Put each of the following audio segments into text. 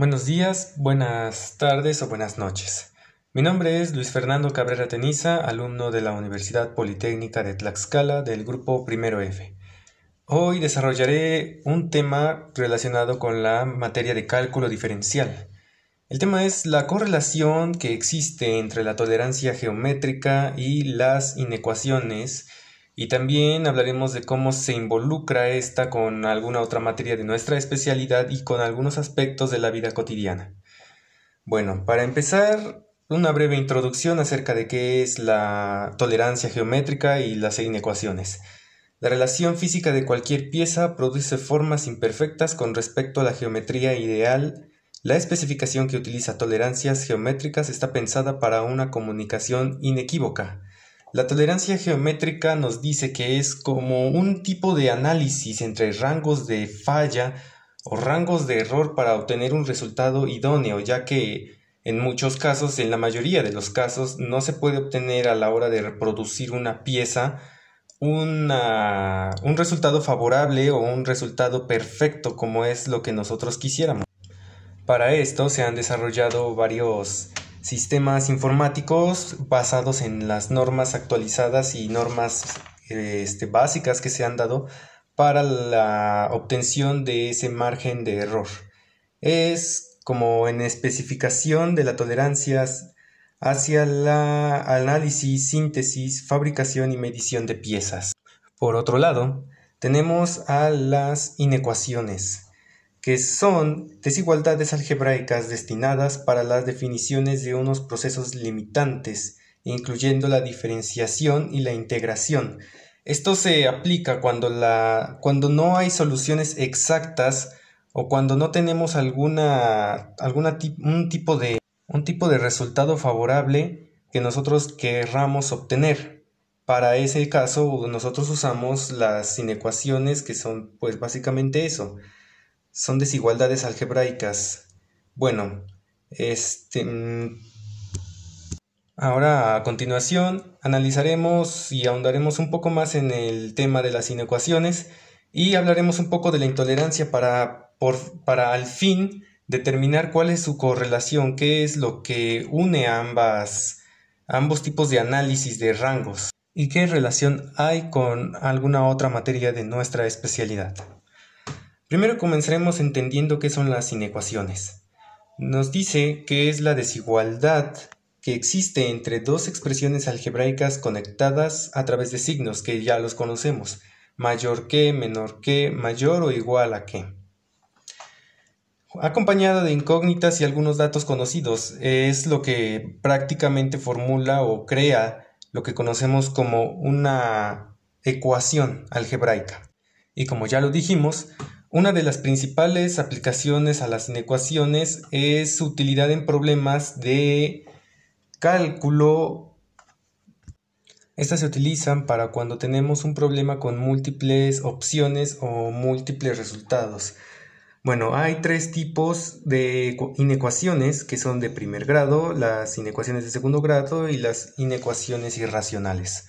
Buenos días, buenas tardes o buenas noches. Mi nombre es Luis Fernando Cabrera Teniza, alumno de la Universidad Politécnica de Tlaxcala del grupo Primero F. Hoy desarrollaré un tema relacionado con la materia de cálculo diferencial. El tema es la correlación que existe entre la tolerancia geométrica y las inecuaciones y también hablaremos de cómo se involucra esta con alguna otra materia de nuestra especialidad y con algunos aspectos de la vida cotidiana. Bueno, para empezar, una breve introducción acerca de qué es la tolerancia geométrica y las inecuaciones. La relación física de cualquier pieza produce formas imperfectas con respecto a la geometría ideal. La especificación que utiliza tolerancias geométricas está pensada para una comunicación inequívoca la tolerancia geométrica nos dice que es como un tipo de análisis entre rangos de falla o rangos de error para obtener un resultado idóneo, ya que en muchos casos, en la mayoría de los casos, no se puede obtener a la hora de reproducir una pieza un resultado favorable o un resultado perfecto como es lo que nosotros quisiéramos. Para esto se han desarrollado varios sistemas informáticos basados en las normas actualizadas y normas este, básicas que se han dado para la obtención de ese margen de error. Es como en especificación de la tolerancia hacia la análisis, síntesis, fabricación y medición de piezas. Por otro lado, tenemos a las inecuaciones que son desigualdades algebraicas destinadas para las definiciones de unos procesos limitantes, incluyendo la diferenciación y la integración. Esto se aplica cuando, la, cuando no hay soluciones exactas o cuando no tenemos alguna, alguna un, tipo de, un tipo de resultado favorable que nosotros querramos obtener. Para ese caso nosotros usamos las inecuaciones que son pues básicamente eso, son desigualdades algebraicas. Bueno, este... Mm, ahora a continuación analizaremos y ahondaremos un poco más en el tema de las inecuaciones y hablaremos un poco de la intolerancia para, para al fin determinar cuál es su correlación, qué es lo que une ambas, ambos tipos de análisis de rangos y qué relación hay con alguna otra materia de nuestra especialidad. Primero comenzaremos entendiendo qué son las inecuaciones. Nos dice que es la desigualdad que existe entre dos expresiones algebraicas conectadas a través de signos que ya los conocemos, mayor que, menor que, mayor o igual a que. Acompañada de incógnitas y algunos datos conocidos, es lo que prácticamente formula o crea lo que conocemos como una ecuación algebraica. Y como ya lo dijimos, una de las principales aplicaciones a las inecuaciones es su utilidad en problemas de cálculo. Estas se utilizan para cuando tenemos un problema con múltiples opciones o múltiples resultados. Bueno, hay tres tipos de inecuaciones que son de primer grado, las inecuaciones de segundo grado y las inecuaciones irracionales.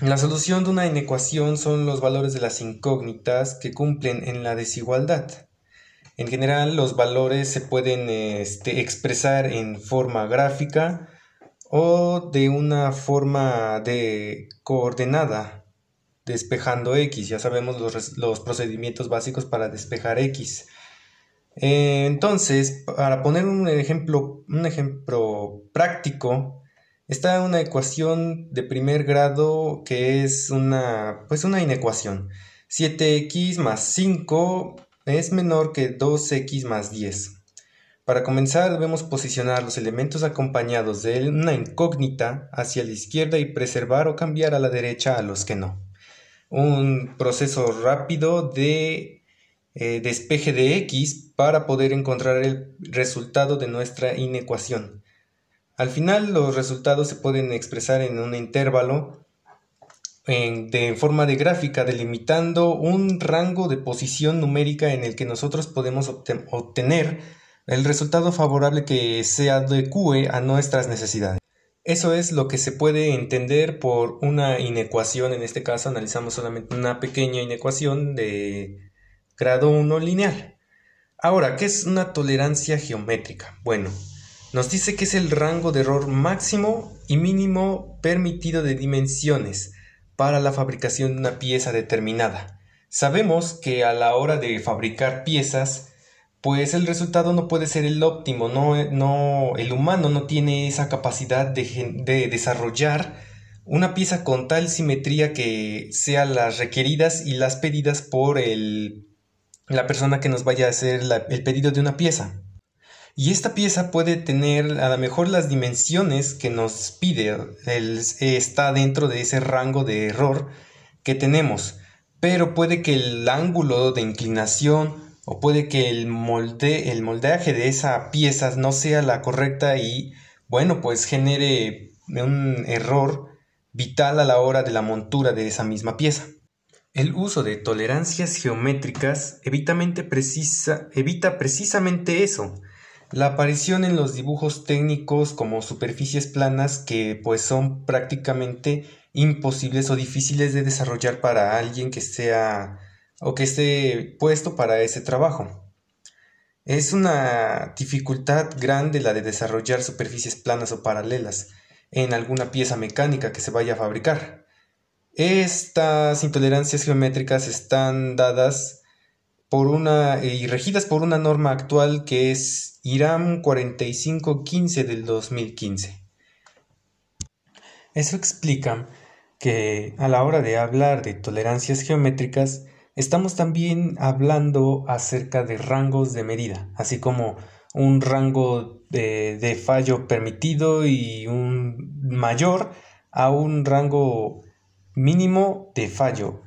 La solución de una inecuación son los valores de las incógnitas que cumplen en la desigualdad. En general, los valores se pueden este, expresar en forma gráfica o de una forma de coordenada, despejando x. Ya sabemos los, los procedimientos básicos para despejar x. entonces, para poner un ejemplo, un ejemplo práctico, Está una ecuación de primer grado que es una, pues una inecuación. 7x más 5 es menor que 2x más 10. Para comenzar debemos posicionar los elementos acompañados de una incógnita hacia la izquierda y preservar o cambiar a la derecha a los que no. Un proceso rápido de eh, despeje de x para poder encontrar el resultado de nuestra inecuación. Al final los resultados se pueden expresar en un intervalo en, de forma de gráfica delimitando un rango de posición numérica en el que nosotros podemos obtener el resultado favorable que se adecue a nuestras necesidades. Eso es lo que se puede entender por una inecuación, en este caso analizamos solamente una pequeña inecuación de grado 1 lineal. Ahora, ¿qué es una tolerancia geométrica? Bueno, nos dice que es el rango de error máximo y mínimo permitido de dimensiones para la fabricación de una pieza determinada. Sabemos que a la hora de fabricar piezas, pues el resultado no puede ser el óptimo, no, no el humano no tiene esa capacidad de, de desarrollar una pieza con tal simetría que sean las requeridas y las pedidas por el la persona que nos vaya a hacer el pedido de una pieza. Y esta pieza puede tener a lo mejor las dimensiones que nos pide, está dentro de ese rango de error que tenemos, pero puede que el ángulo de inclinación o puede que el, molde, el moldeaje de esa pieza no sea la correcta y bueno, pues genere un error vital a la hora de la montura de esa misma pieza. El uso de tolerancias geométricas evita precisamente eso, la aparición en los dibujos técnicos como superficies planas que pues son prácticamente imposibles o difíciles de desarrollar para alguien que sea o que esté puesto para ese trabajo. Es una dificultad grande la de desarrollar superficies planas o paralelas en alguna pieza mecánica que se vaya a fabricar. Estas intolerancias geométricas están dadas por una y regidas por una norma actual que es IRAM 4515 del 2015. Eso explica que a la hora de hablar de tolerancias geométricas estamos también hablando acerca de rangos de medida, así como un rango de, de fallo permitido y un mayor a un rango mínimo de fallo.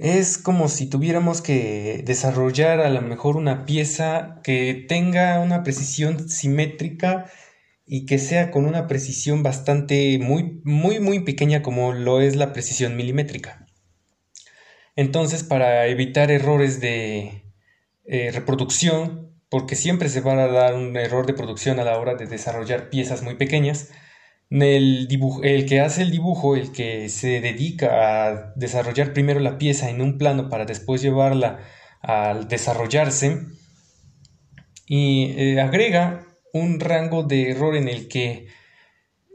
Es como si tuviéramos que desarrollar a lo mejor una pieza que tenga una precisión simétrica y que sea con una precisión bastante muy muy muy pequeña como lo es la precisión milimétrica. Entonces, para evitar errores de eh, reproducción, porque siempre se va a dar un error de producción a la hora de desarrollar piezas muy pequeñas, el, el que hace el dibujo, el que se dedica a desarrollar primero la pieza en un plano para después llevarla al desarrollarse, y eh, agrega un rango de error en el que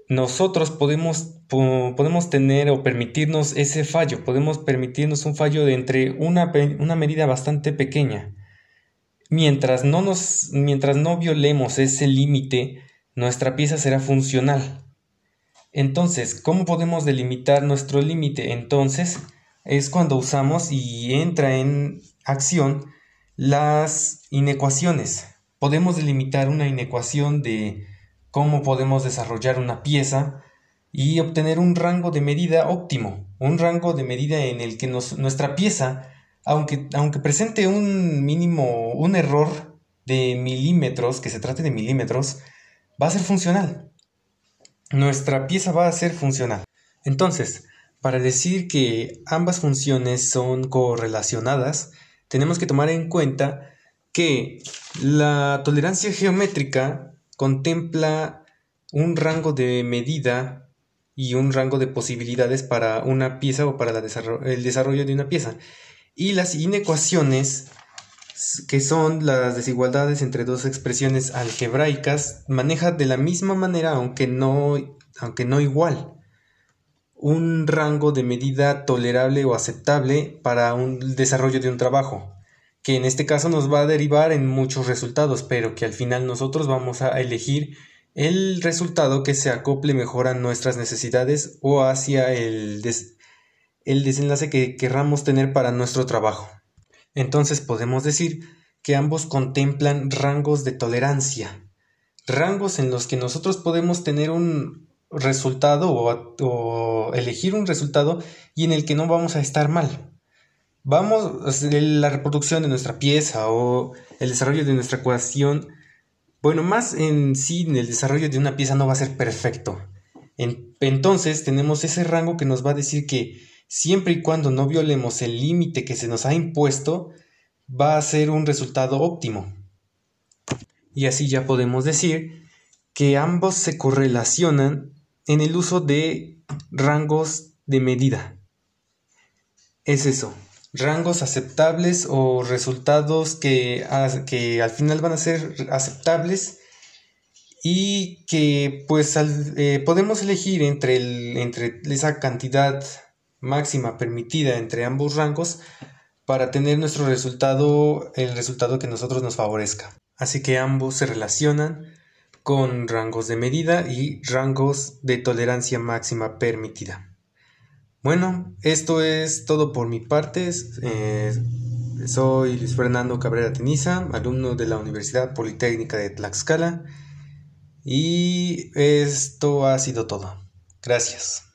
nosotros podemos, podemos tener o permitirnos ese fallo, podemos permitirnos un fallo de entre una, una medida bastante pequeña. Mientras no, nos, mientras no violemos ese límite, nuestra pieza será funcional. Entonces, ¿cómo podemos delimitar nuestro límite? Entonces, es cuando usamos y entra en acción las inecuaciones. Podemos delimitar una inecuación de cómo podemos desarrollar una pieza y obtener un rango de medida óptimo, un rango de medida en el que nuestra pieza, aunque, aunque presente un mínimo, un error de milímetros, que se trate de milímetros, va a ser funcional nuestra pieza va a ser funcional. Entonces, para decir que ambas funciones son correlacionadas, tenemos que tomar en cuenta que la tolerancia geométrica contempla un rango de medida y un rango de posibilidades para una pieza o para el desarrollo de una pieza. Y las inecuaciones que son las desigualdades entre dos expresiones algebraicas, maneja de la misma manera, aunque no, aunque no igual, un rango de medida tolerable o aceptable para un desarrollo de un trabajo, que en este caso nos va a derivar en muchos resultados, pero que al final nosotros vamos a elegir el resultado que se acople mejor a nuestras necesidades o hacia el, el desenlace que querramos tener para nuestro trabajo. Entonces podemos decir que ambos contemplan rangos de tolerancia, rangos en los que nosotros podemos tener un resultado o, elegir un resultado y en el que no vamos a estar mal. Vamos, la reproducción de nuestra pieza o el desarrollo de nuestra ecuación, bueno, más en sí, el desarrollo de una pieza no va a ser perfecto. entonces tenemos ese rango que nos va a decir que siempre y cuando no violemos el límite que se nos ha impuesto, va a ser un resultado óptimo. Y así ya podemos decir que ambos se correlacionan en el uso de rangos de medida. Es eso. rangos aceptables o resultados que, que al final van a ser aceptables y que pues eh, podemos elegir entre, entre esa cantidad máxima permitida entre ambos rangos para tener nuestro resultado, el resultado que nosotros nos favorezca. Así que ambos se relacionan con rangos de medida y rangos de tolerancia máxima permitida. Bueno, esto es todo por mi parte. Eh, soy Luis Fernando Cabrera Teniza, alumno de la Universidad Politécnica de Tlaxcala. Y esto ha sido todo. Gracias.